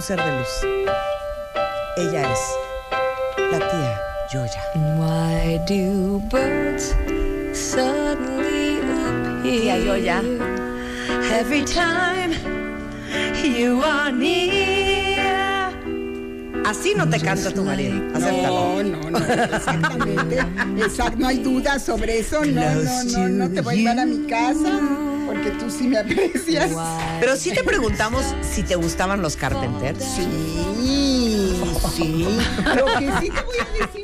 un ser de luz. Ella es la tía Yoya. Why do birds suddenly appear? Tía Yoya. Every time you are near. Así no te canta tu marido. Acéptalo. No, no, no, exactamente. Exacto, no hay duda sobre eso. No, no, no, no te voy a llevar a mi casa porque tú sí me aprecias. Pero sí te preguntamos si te gustaban los Carpenters. Sí, sí. Lo que sí te voy a decir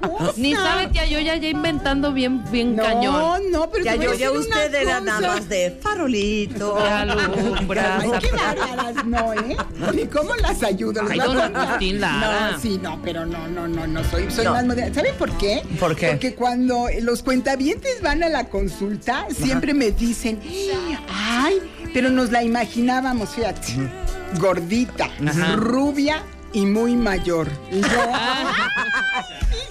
cosa. Ni sabe tía yo ya inventando bien, bien No, cañón. no, pero Ya te voy a yo, ya decir una usted era nada más de farolito. Alumbra, Ay, qué bárbaras, no, ¿eh? Ni cómo las ayudo. Ay, don. Agustín Lara. No, sí, no, pero no, no, no, no, soy, soy No. más moderna. ¿Saben por qué? ¿Por qué? Porque cuando los cuentavientes van a la consulta, siempre me dicen, ay, pero nos la imaginábamos, fíjate, gordita, rubia y muy mayor.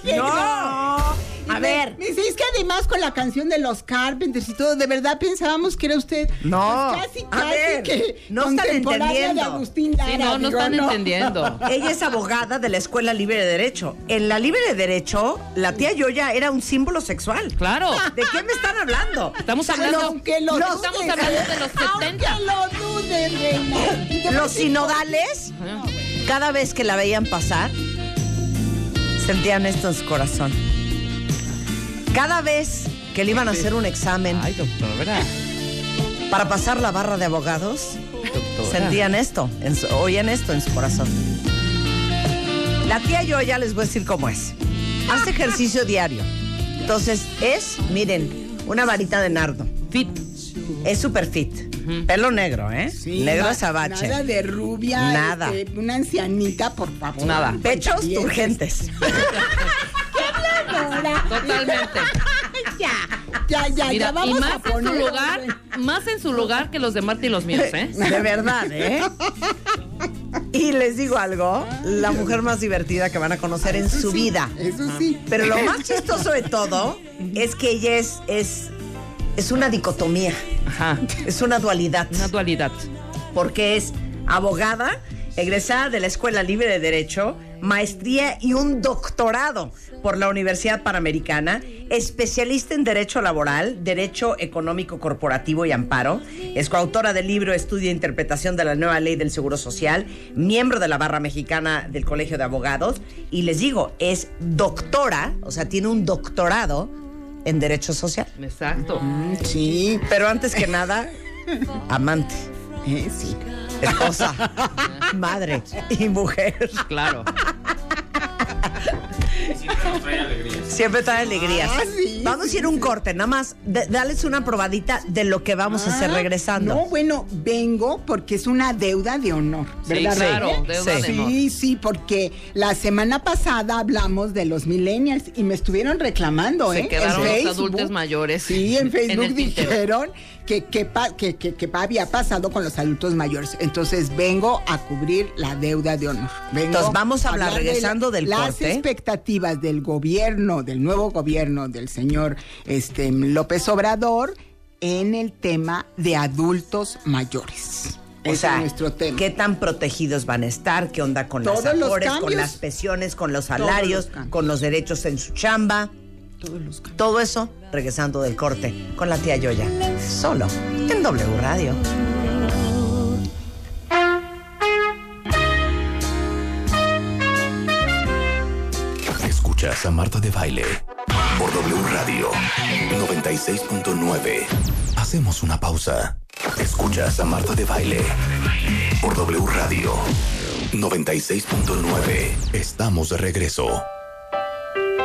Y yo, No. Y A me- ver. Me dice, es que además con la canción de los Carpenters y todo, de verdad pensábamos que era usted. No, pues, casi, a casi ver, que no están contemporánea de entendiendo. Agustín Lara. Sí, no, no digo, están entendiendo. Ella es abogada de la Escuela Libre de Derecho. En la Libre de Derecho, la tía Yoya era un símbolo sexual. Claro. ¿De qué me están hablando? Estamos hablando. aunque lo Estamos hablando de los 70. Aunque lo dude, reina. A Los sinodales, Ajá. Cada vez que la veían pasar, sentían esto en su corazón. Cada vez que le iban a hacer un examen Ay, doctora. para pasar la barra de abogados, Doctora. sentían esto, en su- oían esto en su corazón. La tía yo ya les voy a decir cómo es. Hace ejercicio diario. Entonces es, miren, una varita de nardo. Fit. Es super fit. Pelo negro, ¿eh? Sí, negro azabache. Nada de rubia. Nada. este, una ancianita, por favor. Nada. Pechos turgentes. Ahora, Totalmente. Ya, ya, ya, ya Mira, vamos y a más en poner. su lugar, más en su lugar que los de Marta y los míos, ¿eh? De verdad, ¿eh? Y les digo algo, la mujer más divertida que van a conocer en su sí, vida. Eso sí. Pero lo más chistoso de todo es que ella es, es, es una dicotomía, Ajá. es una dualidad. Una dualidad. porque es abogada, egresada de la Escuela Libre de Derecho, maestría y un doctorado por la Universidad Panamericana, especialista en Derecho Laboral, Derecho Económico Corporativo y Amparo, es coautora del libro Estudio e Interpretación de la Nueva Ley del Seguro Social, miembro de la Barra Mexicana del Colegio de Abogados, y les digo, es doctora, o sea, tiene un doctorado en Derecho Social. Exacto. Sí, Pero antes que nada, amante eh, sí. esposa, madre y mujer. Claro. Siempre trae alegrías. Ah, sí, vamos a ir un corte, nada más de- dales una probadita de lo que vamos a hacer Ah, regresando. No, bueno, vengo porque es una deuda de honor, Sí, ¿verdad? claro, Raquel? deuda Sí. de honor. Sí, sí, porque la semana pasada hablamos de los millennials y me estuvieron reclamando, Se ¿eh? quedaron En los Facebook. adultos mayores. Sí, en Facebook dijeron que que, que- que había pasado con los adultos mayores. Entonces vengo a cubrir la deuda de honor. Vengo Entonces, vamos a hablar, de regresando del las corte. expectativas del gobierno, del nuevo gobierno del señor este, López Obrador en el tema de adultos mayores. O Ese sea, es nuestro tema. ¿qué tan protegidos van a estar? ¿Qué onda con Todos las afores, con las pensiones, con los salarios, los con los derechos en su chamba? Todos los cambios. Todo eso regresando del corte con la tía Yoya. Solo en W Radio. Escuchas a Marta de Baile por W Radio 96.9. Hacemos una pausa. Escuchas a Marta de Baile por W Radio 96.9. Estamos de regreso.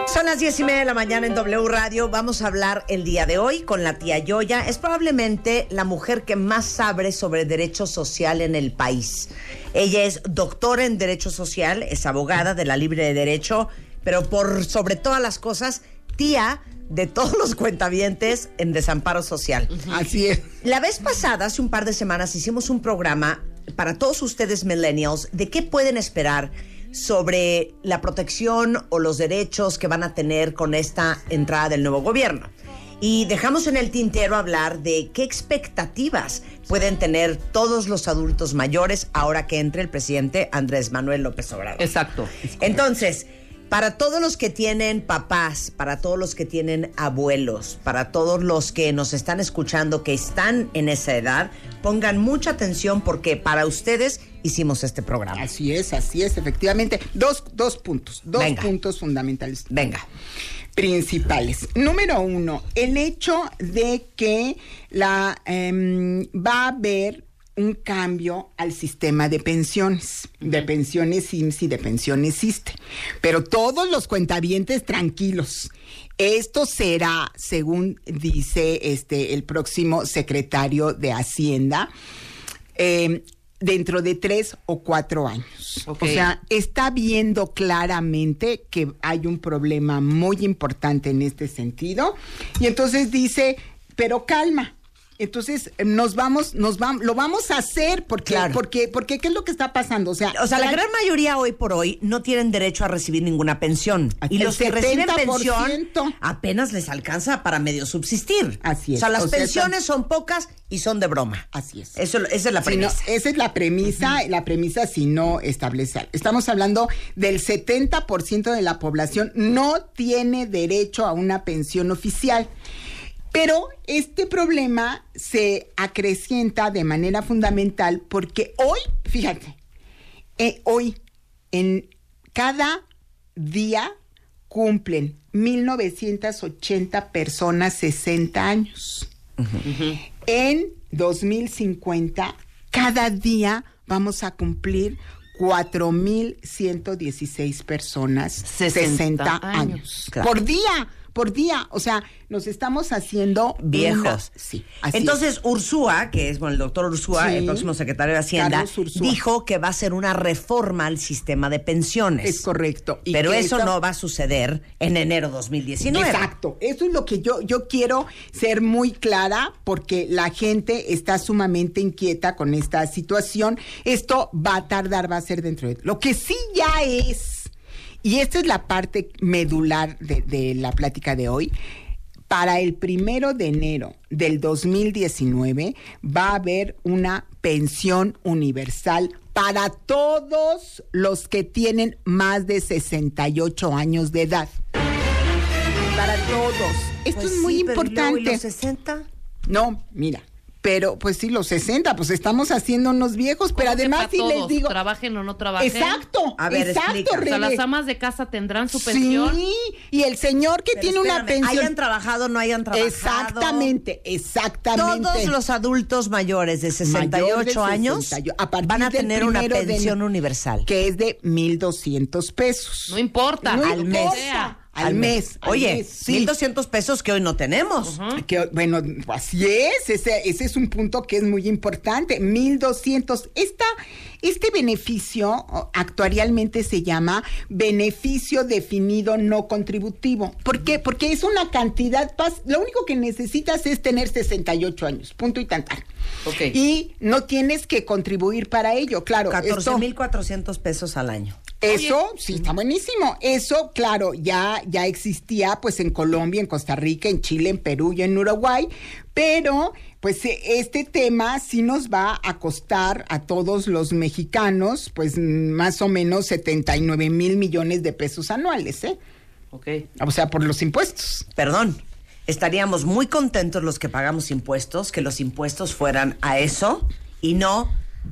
Son las diez y media de la mañana en W Radio. Vamos a hablar el día de hoy con la tía Yoya. Es probablemente la mujer que más sabe sobre derecho social en el país. Ella es doctora en Derecho Social, es abogada de la Libre de Derecho, pero por sobre todas las cosas, tía de todos los cuentavientes en desamparo social. Así es. La vez pasada, hace un par de semanas, hicimos un programa para todos ustedes millennials de qué pueden esperar sobre la protección o los derechos que van a tener con esta entrada del nuevo gobierno. Y dejamos en el tintero hablar de qué expectativas pueden tener todos los adultos mayores ahora que entre el presidente Andrés Manuel López Obrador. Exacto. Entonces, para todos los que tienen papás, para todos los que tienen abuelos, para todos los que nos están escuchando que están en esa edad, pongan mucha atención porque para ustedes hicimos este programa. Así es, así es, efectivamente. Dos, dos puntos, dos Venga. puntos fundamentales. Venga. principales. Número uno, el hecho de que la em, va a haber un cambio al sistema de pensiones, de pensiones IMSS y de pensiones ISTE. Pero todos los cuentavientes tranquilos. Esto será, según dice este el próximo secretario de Hacienda, eh, dentro de tres o cuatro años. O sea, está viendo claramente que hay un problema muy importante en este sentido. Y entonces dice, pero calma. Entonces nos vamos, nos vamos, lo vamos a hacer porque, Claro. porque, porque ¿qué es lo que está pasando? O sea, O sea, la gran mayoría hoy por hoy no tienen derecho a recibir ninguna pensión. Y los que reciben 70%. pensión apenas les alcanza para medio subsistir. Así es. O sea, las O sea, pensiones son pocas y son de broma. Así es. Eso, esa es la Si no, premisa. esa es la premisa, la premisa si no establece. Estamos hablando del 70% de la población no tiene derecho a una pensión oficial. Pero este problema se acrecienta de manera fundamental porque hoy, fíjate, eh, hoy en cada día cumplen 1980 personas 60 años. En 2050, cada día vamos a cumplir 4.116 personas 60, 60 años. años. Claro. Por día, por día. O sea, nos estamos haciendo Viejos. sí, así Entonces, Ursúa, que es bueno, el doctor Ursúa, Sí. el próximo secretario de Hacienda, dijo que va a hacer una reforma al sistema de pensiones. es correcto. Y Pero eso no va a suceder en enero 2019. Exacto, eso es lo que yo, yo quiero ser muy clara porque la gente está sumamente inquieta con esta situación. Esto va a tardar, va a ser dentro de... Lo que sí ya es, y esta es la parte medular de, de la plática de hoy, para el primero de enero del 2019 va a haber una pensión universal para todos los que tienen más de 68 años de edad. Para todos. Esto Pues es muy sí, pero ¿y luego, ¿y importante. los 60? No, mira. Pero pues sí, los 60, pues estamos haciéndonos viejos, pero ¿Cómo que además sí les digo. Trabajen o no trabajen. Exacto, A ver, exacto, explica. O sea, las amas de casa tendrán su pensión. Sí, y el señor que Pero tiene una pensión. Hayan trabajado, no hayan trabajado. Exactamente, exactamente. Todos los adultos mayores de 68 Mayor de años 68, a partir van a tener una de pensión universal. Que es de 1,200 pesos. No importa. No al importa. mes. Sea. Al mes. Oye, mes, sí. 1200 pesos que hoy no tenemos. Que, bueno, así es, ese, ese es un punto que es muy importante. 1200. Esta, este beneficio actuarialmente se llama beneficio definido no contributivo. ¿Por qué? Porque es una cantidad, lo único que necesitas es tener 68 años, punto y tantar. Y no tienes que contribuir para ello, claro. esto- 14,400 pesos al año. Eso sí está buenísimo. Eso, claro, ya, ya existía pues en Colombia, en Costa Rica, en Chile, en Perú y en Uruguay, pero pues eh, este tema sí nos va a costar a todos los mexicanos pues más o menos 79 mil millones de pesos anuales, ¿eh? Ok. O sea, por los impuestos. Perdón. Estaríamos muy contentos los que pagamos impuestos, que los impuestos fueran a eso y no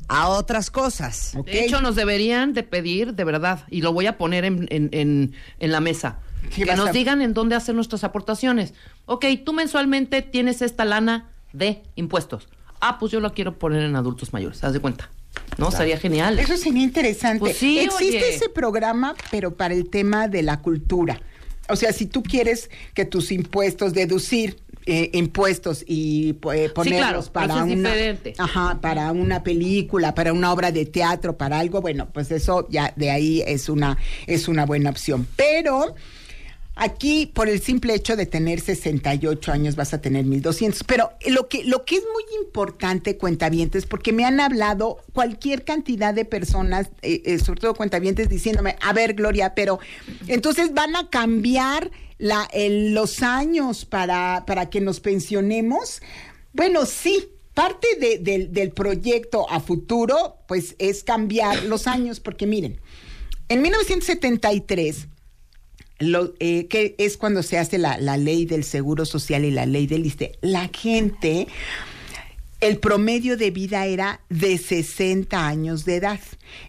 a otras cosas. De hecho, nos deberían de pedir, de verdad, y lo voy a poner en, en, en, en la mesa, ¿Qué que nos a- digan en dónde hacer nuestras aportaciones. Ok, tú mensualmente tienes esta lana de impuestos. Ah, pues yo la quiero poner en adultos mayores, haz de cuenta. ¿No? Sería genial. Eso sería interesante. Pues sí, Existe oye. ese programa, pero para el tema de la cultura. O sea, si tú quieres que tus impuestos, deducir eh, impuestos y eh, ponerlos claro, pero para una, ajá, para una película, para una obra de teatro, para algo, bueno, pues eso ya de ahí es una es una buena opción. Pero Aquí, por el simple hecho de tener 68 años, vas a tener 1200. Pero lo que, lo que es muy importante, cuentavientes, porque me han hablado cualquier cantidad de personas, eh, eh, sobre todo cuentavientes, diciéndome, a ver, Gloria, pero entonces van a cambiar la, el- los años para, para que nos pensionemos, bueno, sí. Parte de- del- del proyecto a futuro, pues es cambiar los años, porque miren, en 1973 lo, eh, que es cuando se hace la, la ley del seguro social y la ley del ISTE, la gente, el promedio de vida era de 60 años de edad.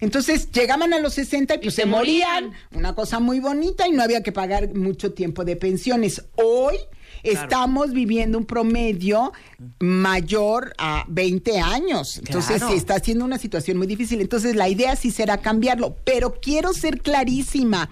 Entonces llegaban a los 60 y pues se se morían. morían. Una cosa muy bonita y no había que pagar mucho tiempo de pensiones. Hoy estamos viviendo un promedio mayor a 20 años. Entonces Claro. sí está siendo una situación muy difícil. Entonces la idea sí será cambiarlo, pero quiero ser clarísima.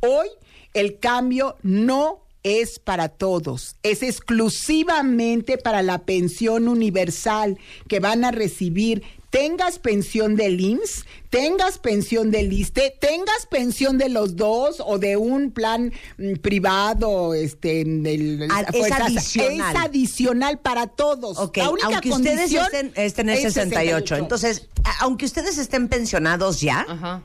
Hoy el cambio no es para todos, es exclusivamente para la pensión universal que van a recibir. Tengas pensión del IMSS, tengas pensión del ISTE, tengas pensión de los dos o de un plan mm, privado, este, del, Ah, es fuerzas- adicional. Es adicional para todos. Ok, La única aunque ustedes condición estén, estén en es 68. Entonces, a- aunque ustedes estén pensionados ya, Ajá.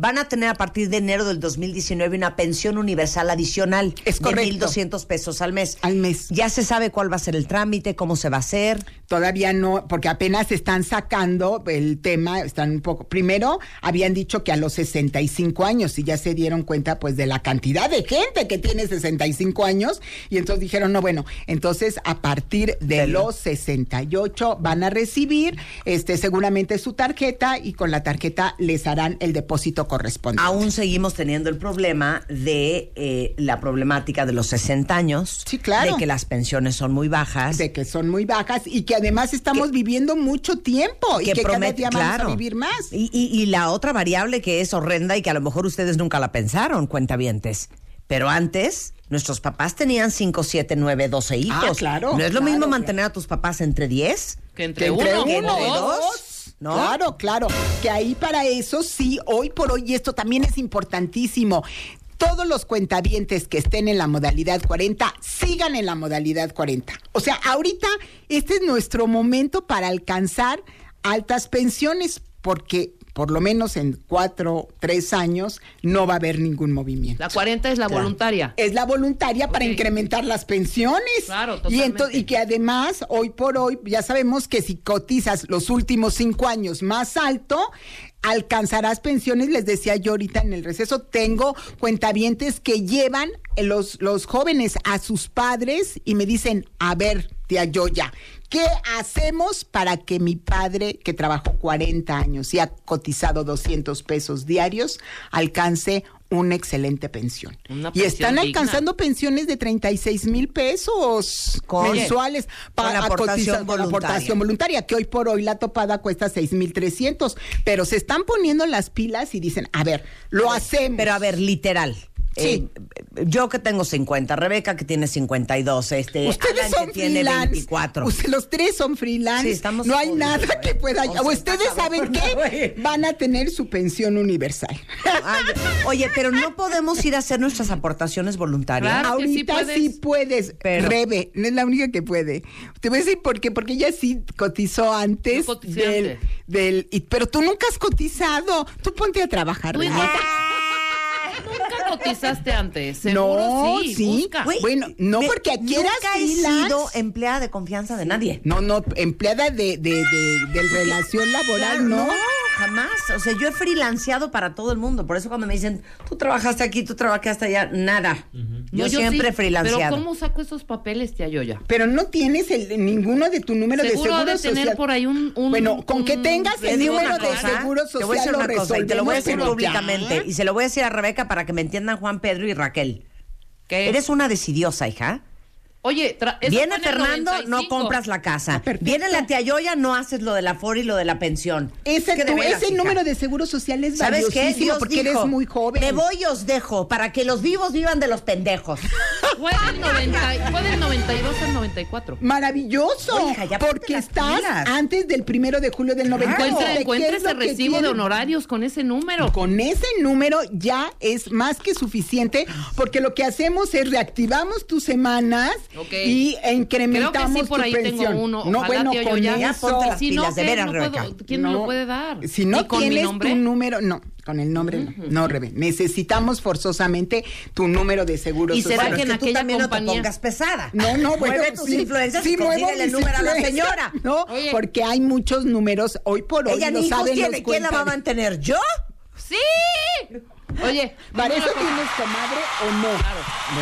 Van a tener a partir de enero del 2019 una pensión universal adicional Es de correcto. 1.200 pesos al mes. Al mes. Ya se sabe cuál va a ser el trámite, cómo se va a hacer. Todavía no, porque apenas están sacando el tema, están un poco. Primero habían dicho que a los 65 años y ya se dieron cuenta pues de la cantidad de gente que tiene 65 años y entonces dijeron, no, bueno, entonces a partir de Del- los 68 van a recibir este seguramente su tarjeta y con la tarjeta les harán el depósito correspondiente. Aún seguimos teniendo el problema de eh, la problemática de los 60 años. Sí, claro. De que las pensiones son muy bajas. de que son muy bajas y que además estamos viviendo mucho tiempo y que cada promete- día vamos claro. a vivir más. Y, y- y la otra variable que es horrenda y que a lo mejor ustedes nunca la pensaron, cuentavientes. Pero antes, nuestros papás tenían 5, 7, 9, 12 hijos. Ah, claro, ¿No es lo claro, mismo claro. mantener a tus papás entre 10? Que entre, Que entre uno, que uno entre o dos, dos. ¿No? Claro, claro. Que ahí para eso sí, hoy por hoy, y esto también es importantísimo. Todos los cuentavientes que estén en la modalidad 40 sigan en la modalidad 40. O sea, ahorita este es nuestro momento para alcanzar altas pensiones porque por lo menos en cuatro, tres años no va a haber ningún movimiento. La 40 es la voluntaria. Es la voluntaria para incrementar las pensiones. Claro, y, totalmente. ento- y que además, hoy por hoy, ya sabemos que si cotizas los últimos cinco años más alto, alcanzarás pensiones. Les decía yo ahorita en el receso, tengo cuentavientes que llevan los, los jóvenes a sus padres y me dicen, a ver, tía Yoya, ¿qué hacemos para que mi padre, que trabajó 40 años y ha cotizado 200 pesos diarios, alcance una excelente pensión? Una y pensión están digna. alcanzando pensiones de 36 mil pesos mensuales con la a aportación aportación voluntaria, que hoy por hoy la topada cuesta 6 mil 300, pero se están poniendo las pilas y dicen, a ver, lo hacemos. Pero a ver, literal. Sí. Eh, yo que tengo 50, Rebeca que tiene 52, este, Ustedes Alan son que tiene freelance. 24. Usted- los tres son freelance. Sí, estamos no hay nada que pueda. O ustedes saben qué van a tener su pensión universal. Ay, oye, pero no podemos ir a hacer nuestras aportaciones voluntarias. Claro. sí Ahorita puedes. sí puedes, Pero- Rebe, no es la única que puede. Te voy a decir por qué, porque ella sí cotizó antes del, antes. del y- pero tú nunca has cotizado. Tú ponte a trabajar. Nunca cotizaste antes. Seguro No, sí. sí. busca. Güey, Bueno, no porque aquí nunca he sido empleada de confianza de nadie. No, no, empleada de, de, de, de relación laboral, no. Jamás. O sea, yo he freelanceado para todo el mundo. Por eso cuando me dicen, tú trabajaste aquí, tú trabajaste allá, nada. Yo, No, siempre he sí. freelanceado. Pero ¿cómo saco esos papeles, tía Yoya? Pero no tienes el, ninguno de tu número Seguro de ha seguro de tener social. por ahí un- un- bueno, con que tengas Te el número de cosa, seguro te voy a decir social lo una cosa y te lo voy a decir públicamente y se lo voy a decir a Rebeca para que me entiendan Juan Pedro y Raquel. ¿Qué? Eres una decidiosa, hija. Oye, Viene Fernando, no 95. compras la casa. Ah, perfecto. Viene la tía Yoya, no haces lo de la FOR y lo de la pensión. Ese, veras, ese hija. número de seguro social es ¿Sabes qué? Dios porque dijo, eres muy joven. Me voy y os dejo para que los vivos vivan de los pendejos. Fue del, 90 fue del 92 al 94. Maravilloso, Oye, hija, porque estás pilas. antes del primero de julio del 90. Encuentra, ¿Qué encuentra ese recibo de honorarios con ese número. Con ese número ya es más que suficiente porque lo que hacemos es reactivamos tus semanas Y incrementamos Creo que sí, por tu pensión. tengo uno. No, bueno, tío, con ya- Ya eso. ponte las no, pilas, de veras, No puedo- Rebeca. ¿Quién me lo puede dar? Si no ¿Y con mi tienes nombre? tu número, no, con el nombre no. No, Rebe. Necesitamos forzosamente tu número de seguro ¿Y será social. Bueno, que es en que tú también no te compañía- pongas pesada. No, no, bueno, Mueve tus sí, influencias sí y el número a la señora. No, Oye. porque hay muchos números hoy por hoy. Ella lo saben tiene. ¿Quién la va a mantener? ¿Yo? ¡Sí! Oye, ¿Para eso tienes comadre o no? Claro.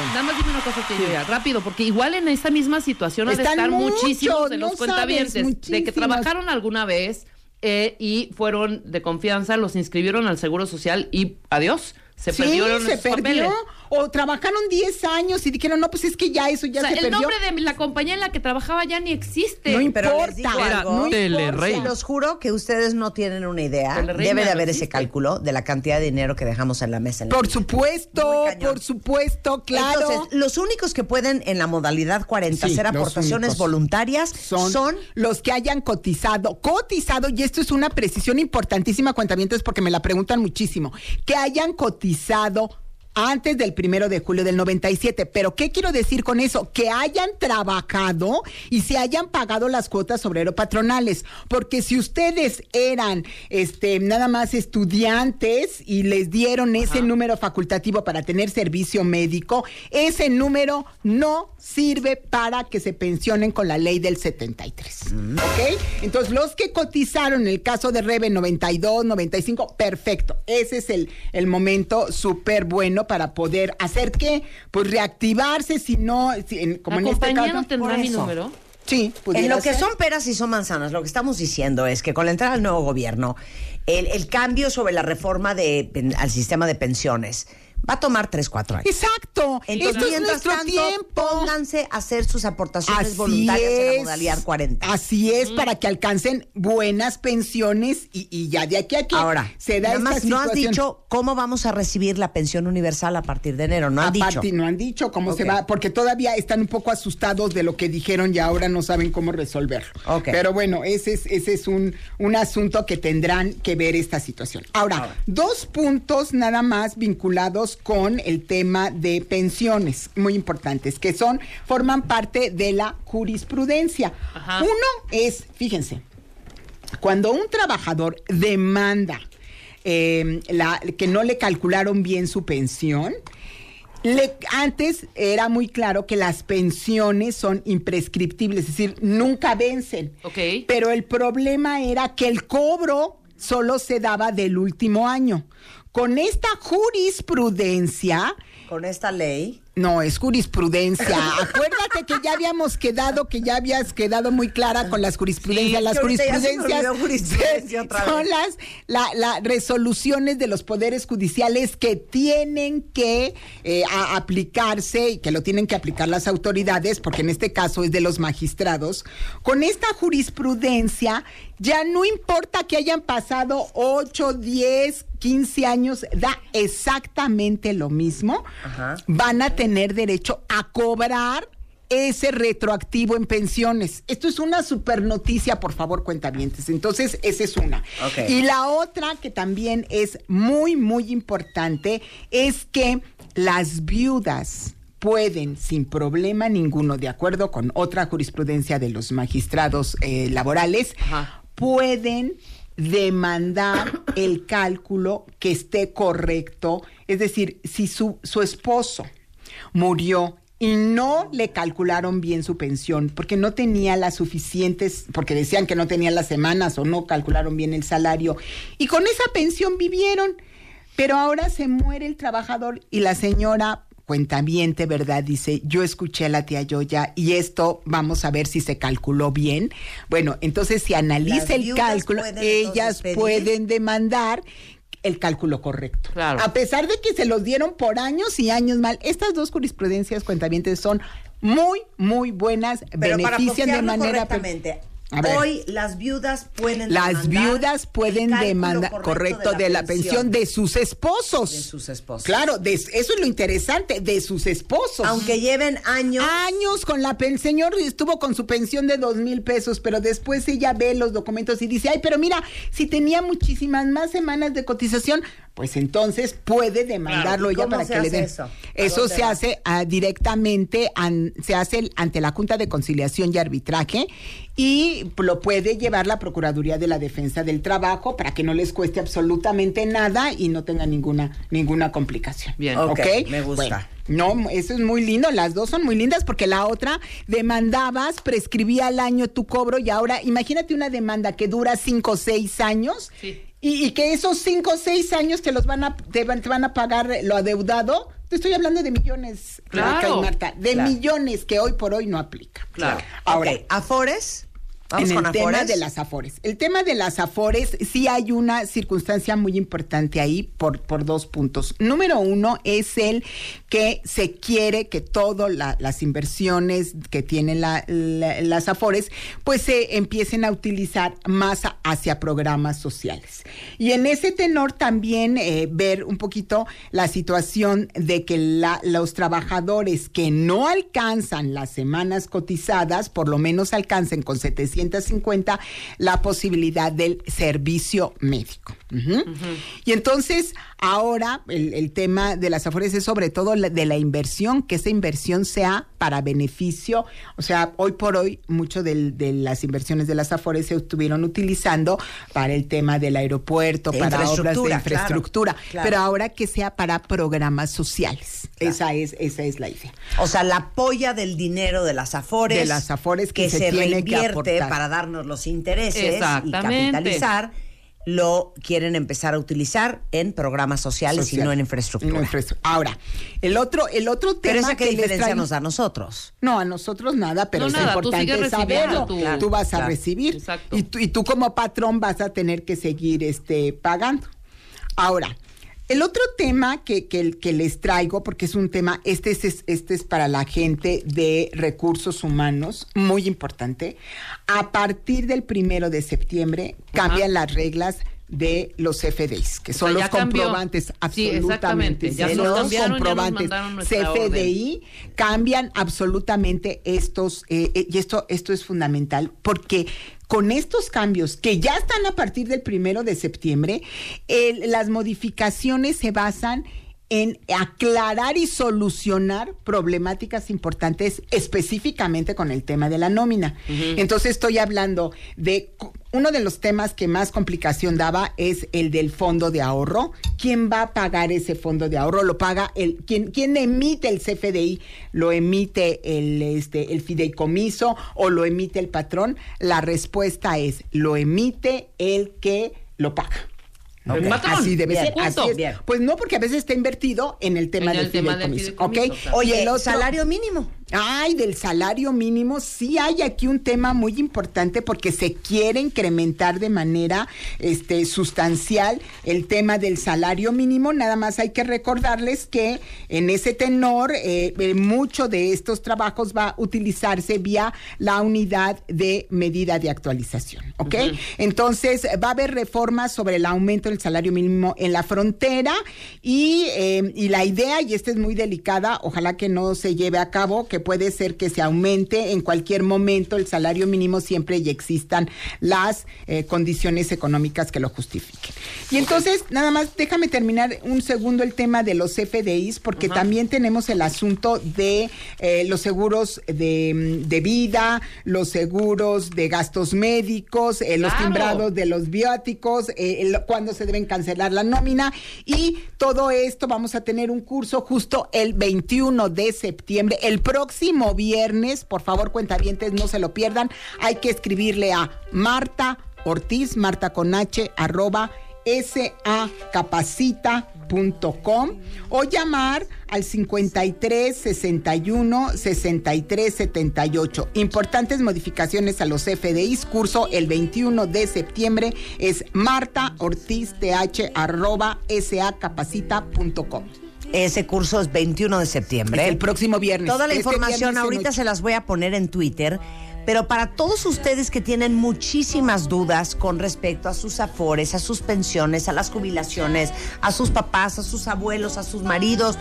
Nada más dime una cosa que yo ya, rápido, porque igual en esa misma situación ha de Están estar muchísimos de no los cuentavientes, de que trabajaron alguna vez eh, y fueron de confianza, los inscribieron al Seguro Social y adiós, se sí, perdieron se esos perdió. papeles. O trabajaron 10 años y dijeron, no, pues es que ya eso ya O sea, se el perdió. nombre de la compañía en la que trabajaba ya ni existe. No Pero importa, les digo era algo, no Telerrey. Se los juro que ustedes no tienen una idea. Telerrey Debe de no haber ese cálculo de la cantidad de dinero que dejamos en la mesa. en la Por vida. supuesto, por supuesto, claro. Entonces, los únicos que pueden en la modalidad 40 Sí, hacer aportaciones únicos. voluntarias son, son, los que hayan cotizado, cotizado, y esto es una precisión importantísima, cuentamientos, porque me la preguntan muchísimo, que hayan cotizado antes del primero de julio del 97. Pero, ¿qué quiero decir con eso? Que hayan trabajado y se hayan pagado las cuotas obrero patronales. Porque si ustedes eran este nada más estudiantes y les dieron ese número facultativo para tener servicio médico, ese número no sirve para que se pensionen con la ley del 73. ¿Ok? Entonces, los que cotizaron en el caso de Rebe 92, 95, perfecto. Ese es el, el momento súper bueno para poder hacer que, pues reactivarse, si no, si en- como ¿La en este caso. no tendrá mi número? Sí, En lo que ser. son peras y son manzanas, lo que estamos diciendo es que con la entrada del nuevo gobierno, el, el cambio sobre la reforma de, pen- al sistema de pensiones va a tomar 3, 4 años. Exacto. Entonces, Esto es nuestro tanto, tiempo. pónganse a hacer sus aportaciones Así voluntarias en es. la modalidad 40. Así es, para que alcancen buenas pensiones y, y ya de aquí a que Ahora, se da nada esta más no has dicho cómo vamos a recibir la pensión universal a partir de enero, no han dicho. Aparte, no han dicho cómo se va, porque todavía están un poco asustados de lo que dijeron y ahora no saben cómo resolverlo. Pero bueno, ese es, ese es un, un asunto que tendrán que ver esta situación. Ahora, dos puntos nada más vinculados con el tema de pensiones, muy importantes, que son, forman parte de la jurisprudencia. Ajá. Uno es, fíjense, cuando un trabajador demanda eh, la, que no le calcularon bien su pensión, le- antes era muy claro que las pensiones son imprescriptibles, es decir, nunca vencen. Pero el problema era que el cobro solo se daba del último año. Con esta jurisprudencia, Con esta ley. No, es jurisprudencia. Acuérdate que ya habíamos quedado, que ya habías quedado muy clara con las jurisprudencias. Sí, las ya jurisprudencias olvidó jurisprudencia otra son las la, la resoluciones de los poderes judiciales que tienen que eh, a- aplicarse y que lo tienen que aplicar las autoridades, porque en este caso es de los magistrados. Con esta jurisprudencia ya no importa que hayan pasado 8, 10, 15 años, da exactamente lo mismo. Ajá. Van a tener derecho a cobrar ese retroactivo en pensiones. Esto es una super noticia, por favor, cuentavientes. Entonces, esa es una. Y la otra que también es muy, muy importante es que las viudas pueden, sin problema ninguno, de acuerdo con otra jurisprudencia de los magistrados eh, laborales, Ajá. pueden demandar el cálculo que esté correcto. Es decir, si su, su esposo murió y no le calcularon bien su pensión porque no tenía las suficientes, porque decían que no tenía las semanas o no calcularon bien el salario, y con esa pensión vivieron, pero ahora se muere el trabajador y la señora cuentaviente, ¿verdad? Dice, yo escuché a la tía Yoya y esto vamos a ver si se calculó bien. Bueno, entonces si analiza el cálculo, pueden ellas pueden demandar el cálculo correcto. Claro. A pesar de que se los dieron por años y años mal, estas dos jurisprudencias cuentavientes son muy, muy buenas, Pero para benefician de manera... correctamente. A ver. Hoy las viudas pueden Las viudas pueden demandar, correcto, de la, pensión de sus esposos. De sus esposos. Claro, de- eso es lo interesante, de sus esposos. Aunque lleven años. años con la pensión. El señor estuvo con su pensión de dos mil pesos, pero después ella ve los documentos y dice, ay, pero mira, si tenía muchísimas más semanas de cotización, pues entonces puede demandarlo ¿Y ella para se que le den. eso? ¿A Eso se va? hace ah, directamente, an- se hace ante la Junta de Conciliación y Arbitraje y lo puede llevar la Procuraduría de la Defensa del Trabajo para que no les cueste absolutamente nada y no tenga ninguna, ninguna complicación. Bien. Ok, me gusta. Bueno, no, eso es muy lindo. Las dos son muy lindas porque la otra demandabas, prescribía al año tu cobro y ahora imagínate una demanda que dura cinco o seis años Sí. Y, y que esos cinco o seis años te los van a te van, te van a pagar lo adeudado. Te estoy hablando de millones, Claro. Marta, de Claro. millones que hoy por hoy no aplica. Claro. Ahora, Afores. Vamos en con el tema de las afores. El tema de las afores, sí hay una circunstancia muy importante ahí por, por dos puntos. Número uno es el que se quiere que todas las inversiones que tienen la- la- las afores, pues se empiecen a utilizar más hacia programas sociales. Y en ese tenor también eh, ver un poquito la situación de que los trabajadores que no alcanzan las semanas cotizadas, por lo menos alcancen con 750 la posibilidad del servicio médico. Y entonces, ahora el, el tema de las afores es sobre todo la- de la inversión, que esa inversión sea para beneficio. O sea, hoy por hoy, mucho del- de las inversiones de las afores se estuvieron utilizando para el tema del aeropuerto, De para obras de infraestructura, infraestructura, claro, claro. pero ahora que sea para programas sociales. Esa es esa es la idea. O sea, la polla del dinero de las Afores. De las Afores que que, se se, tiene que reinvierte aportar. para darnos los intereses y capitalizar, lo quieren empezar a utilizar en programas sociales y no en infraestructura. no Ahora, el otro, el otro tema Pero esa qué que diferencia nos da a nosotros. No, a nosotros nada, pero No, es nada, tú importante sigues saberlo. tu- tú vas claro, a recibir. exacto. Y tú, y tú como patrón vas a tener que seguir este, pagando. Ahora, el otro tema que, que, que les traigo, porque es un tema, este es, este es para la gente de recursos humanos, muy importante. A partir del primero de septiembre cambian las reglas de los CFDIs, que son sea, los ya cambió. comprobantes Sí, absolutamente. Ya Sí, los ya nos comprobantes mandaron nuestra orden. CFDI cambian absolutamente estos, eh, eh, y esto, esto es fundamental, porque con estos cambios que ya están a partir del primero de septiembre, las modificaciones se basan aclarar y solucionar problemáticas importantes específicamente con el tema de la nómina. Entonces estoy hablando de uno de los temas que más complicación daba es el del fondo de ahorro. ¿Quién va a pagar ese fondo de ahorro? Lo paga el quién quién emite el CFDI, lo emite el este el fideicomiso o lo emite el patrón? La respuesta es lo emite el que lo paga. Ok, patrón. Así debe Bien, ser. así es. Pues no, porque a veces está invertido en el tema En del el tema del fideicomiso. ¿ok? fideicomiso, claro. Oye, el otro- salario mínimo. Ay, del salario mínimo, sí hay aquí un tema muy importante porque se quiere incrementar de manera este, sustancial el tema del salario mínimo. Nada más hay que recordarles que en ese tenor, eh, eh, mucho de estos trabajos va a utilizarse vía la unidad de medida de actualización, ¿ok? Entonces, va a haber reformas sobre el aumento del salario mínimo en la frontera y, eh, y la idea, y esta es muy delicada, ojalá que no se lleve a cabo, que puede ser que se aumente en cualquier momento el salario mínimo siempre y existan las eh, condiciones económicas que lo justifiquen. Y entonces, nada más, déjame terminar un segundo el tema de los FDIs, porque también tenemos el asunto de eh, los seguros de, de vida, los seguros de gastos médicos, eh, los Claro. timbrados de los bióticos, el- cuándo se deben cancelar la nómina y todo esto vamos a tener un curso justo el 21 de septiembre, el próximo viernes, por favor cuentavientes no se lo pierdan, hay que escribirle a Marta Ortiz, Marta con H, arroba sacapacita.com o llamar al 53 61 63 78. Importantes modificaciones a los FDIs. Curso el 21 de septiembre es Marta Ortiz TH arroba sacapacita.com. Ese curso es 21 de septiembre. Es el próximo viernes. Toda la Este información ahorita se las voy a poner en Twitter. Pero para todos ustedes que tienen muchísimas dudas con respecto a sus afores, a sus pensiones, a las jubilaciones, a sus papás, a sus abuelos, a sus maridos,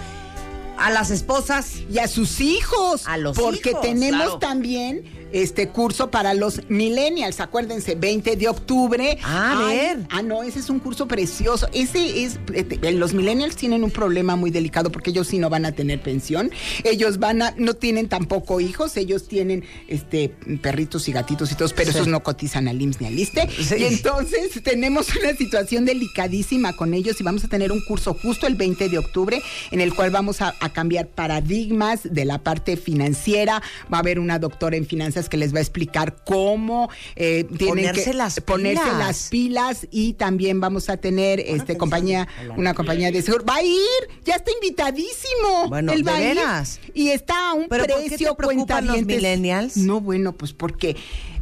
a las esposas, y a sus hijos. A los porque hijos, tenemos claro. también este curso para los millennials, acuérdense, 20 de octubre. Ah, a ver. Ah, no, ese es un curso precioso. Ese es, eh, los millennials tienen un problema muy delicado porque ellos sí no van a tener pensión. Ellos van a, no tienen tampoco hijos, ellos tienen este perritos y gatitos y todos, pero Sí. esos no cotizan al IMSS ni al ISSSTE. Sí. Y entonces tenemos una situación delicadísima con ellos y vamos a tener un curso justo el 20 de octubre en el cual vamos a, a cambiar paradigmas de la parte financiera. Va a haber una doctora en finanzas que les va a explicar cómo eh, tienen Ponerse que las ponerse pilas. las pilas y también vamos a tener este atención, compañía una compañía de seguro va a ir ya está invitadísimo Bueno, Él va ¿de a ir. veras? y está a un ¿Pero por qué te precio preocupan los millennials? no bueno pues porque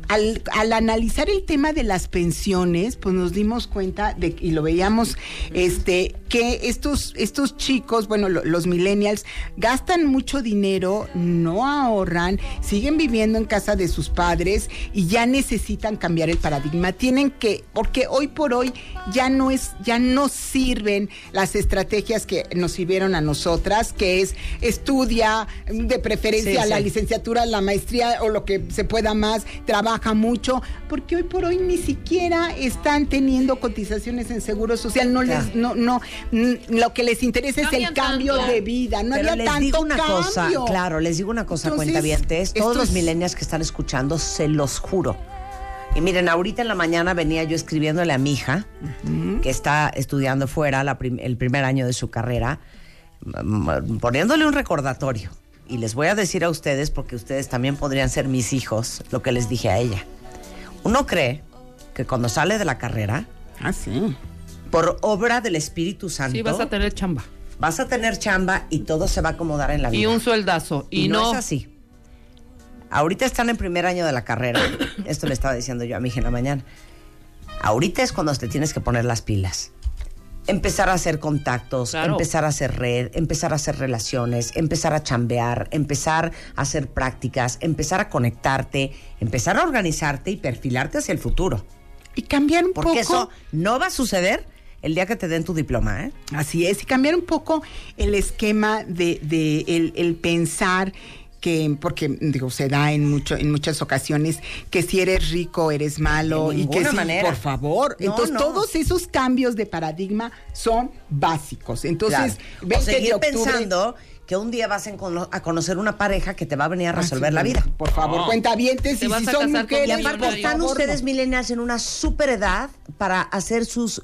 al, al analizar el tema de las pensiones, pues nos dimos cuenta de y lo veíamos, este, que estos, estos chicos, bueno, lo- los millennials, gastan mucho dinero, no ahorran, siguen viviendo en casa de sus padres y ya necesitan cambiar el paradigma. Tienen que, porque hoy por hoy ya no es, ya no sirven las estrategias que nos sirvieron a nosotras, que es estudia, de preferencia Sí, la licenciatura, la maestría o lo que se pueda más, trabaja mucho, porque hoy por hoy ni siquiera están teniendo cotizaciones en seguro social, no Claro. les, no, no, mm, lo que les interesa es el cambio tanto. de vida, no Pero había les tanto digo una cambio. cosa, claro, les digo una cosa, Entonces, cuentavientes, todos los millennials que están escuchando, se los juro. Y miren, ahorita en la mañana venía yo escribiéndole a mi hija, que está estudiando fuera la prim- el primer año de su carrera, mm, poniéndole un recordatorio. Y les voy a decir a ustedes, porque ustedes también podrían ser mis hijos, lo que les dije a ella. Uno cree que cuando sale de la carrera, Ah, sí. por obra del Espíritu Santo, Sí, vas a tener chamba. vas a tener chamba y todo se va a acomodar en la vida. Y un sueldazo. Y, Y, no, no, es así. Ahorita están en primer año de la carrera. Esto le estaba diciendo yo a mi hija en la mañana. Ahorita es cuando te tienes que poner las pilas. Empezar a hacer contactos, Claro. empezar a hacer red, empezar a hacer relaciones, empezar a chambear, empezar a hacer prácticas, empezar a conectarte, empezar a organizarte y perfilarte hacia el futuro. Y cambiar un Porque poco. eso no va a suceder el día que te den tu diploma, ¿eh? Así es, y cambiar un poco el esquema de, de el, el pensar que, porque digo, se da en mucho, en muchas ocasiones, que si eres rico eres malo De y que si, manera. por favor. No, Entonces, no. todos esos cambios de paradigma son básicos. Entonces, Claro. o 20 de seguir octubre- pensando que un día vas a, conocer una pareja que te va a venir a resolver la vida. Por favor, No. cuenta bien, Te si, vas si a son mujeres, Y aparte están ustedes no. millennials en una super edad para hacer sus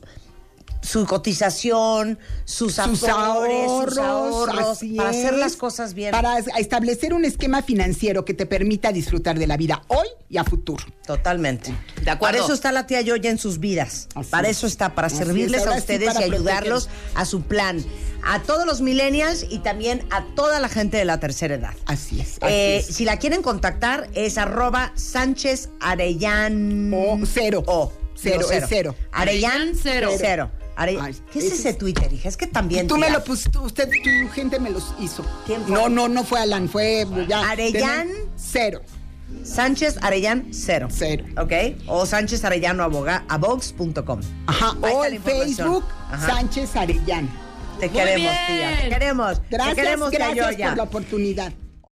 su cotización, sus, sus afores, ahorros, sus ahorros, para hacer las cosas bien. Para es- establecer un esquema financiero que te permita disfrutar de la vida hoy y a futuro. Totalmente. De acuerdo. Para eso está la tía Yoya en sus vidas. Así para es. eso está, para servirles es, a sí, ustedes y ayudarlos a su plan. A todos los millennials y también a toda la gente de la tercera edad. Así es. así Eh, es. Si la quieren contactar es arroba Sánchez Arellán. O cero. O. Cero, es cero. Arellán Arellán cero. Cero. Are- Ay, ¿Qué es ese ese es- Twitter, hija? Es que también. Tú me lo pusiste, usted, tu gente me los hizo. ¿Quién fue? No, no, no fue Alan, fue ya. Arellán. Cero. Sánchez Arellán Cero. Cero. ¿Ok? O Sánchez Arellano aboga, abogs.com. Ajá. Ahí O información. Facebook, Ajá. Sánchez Arellán. Te Muy queremos, bien. tía. Te queremos. Gracias, te queremos, tía gracias por la oportunidad.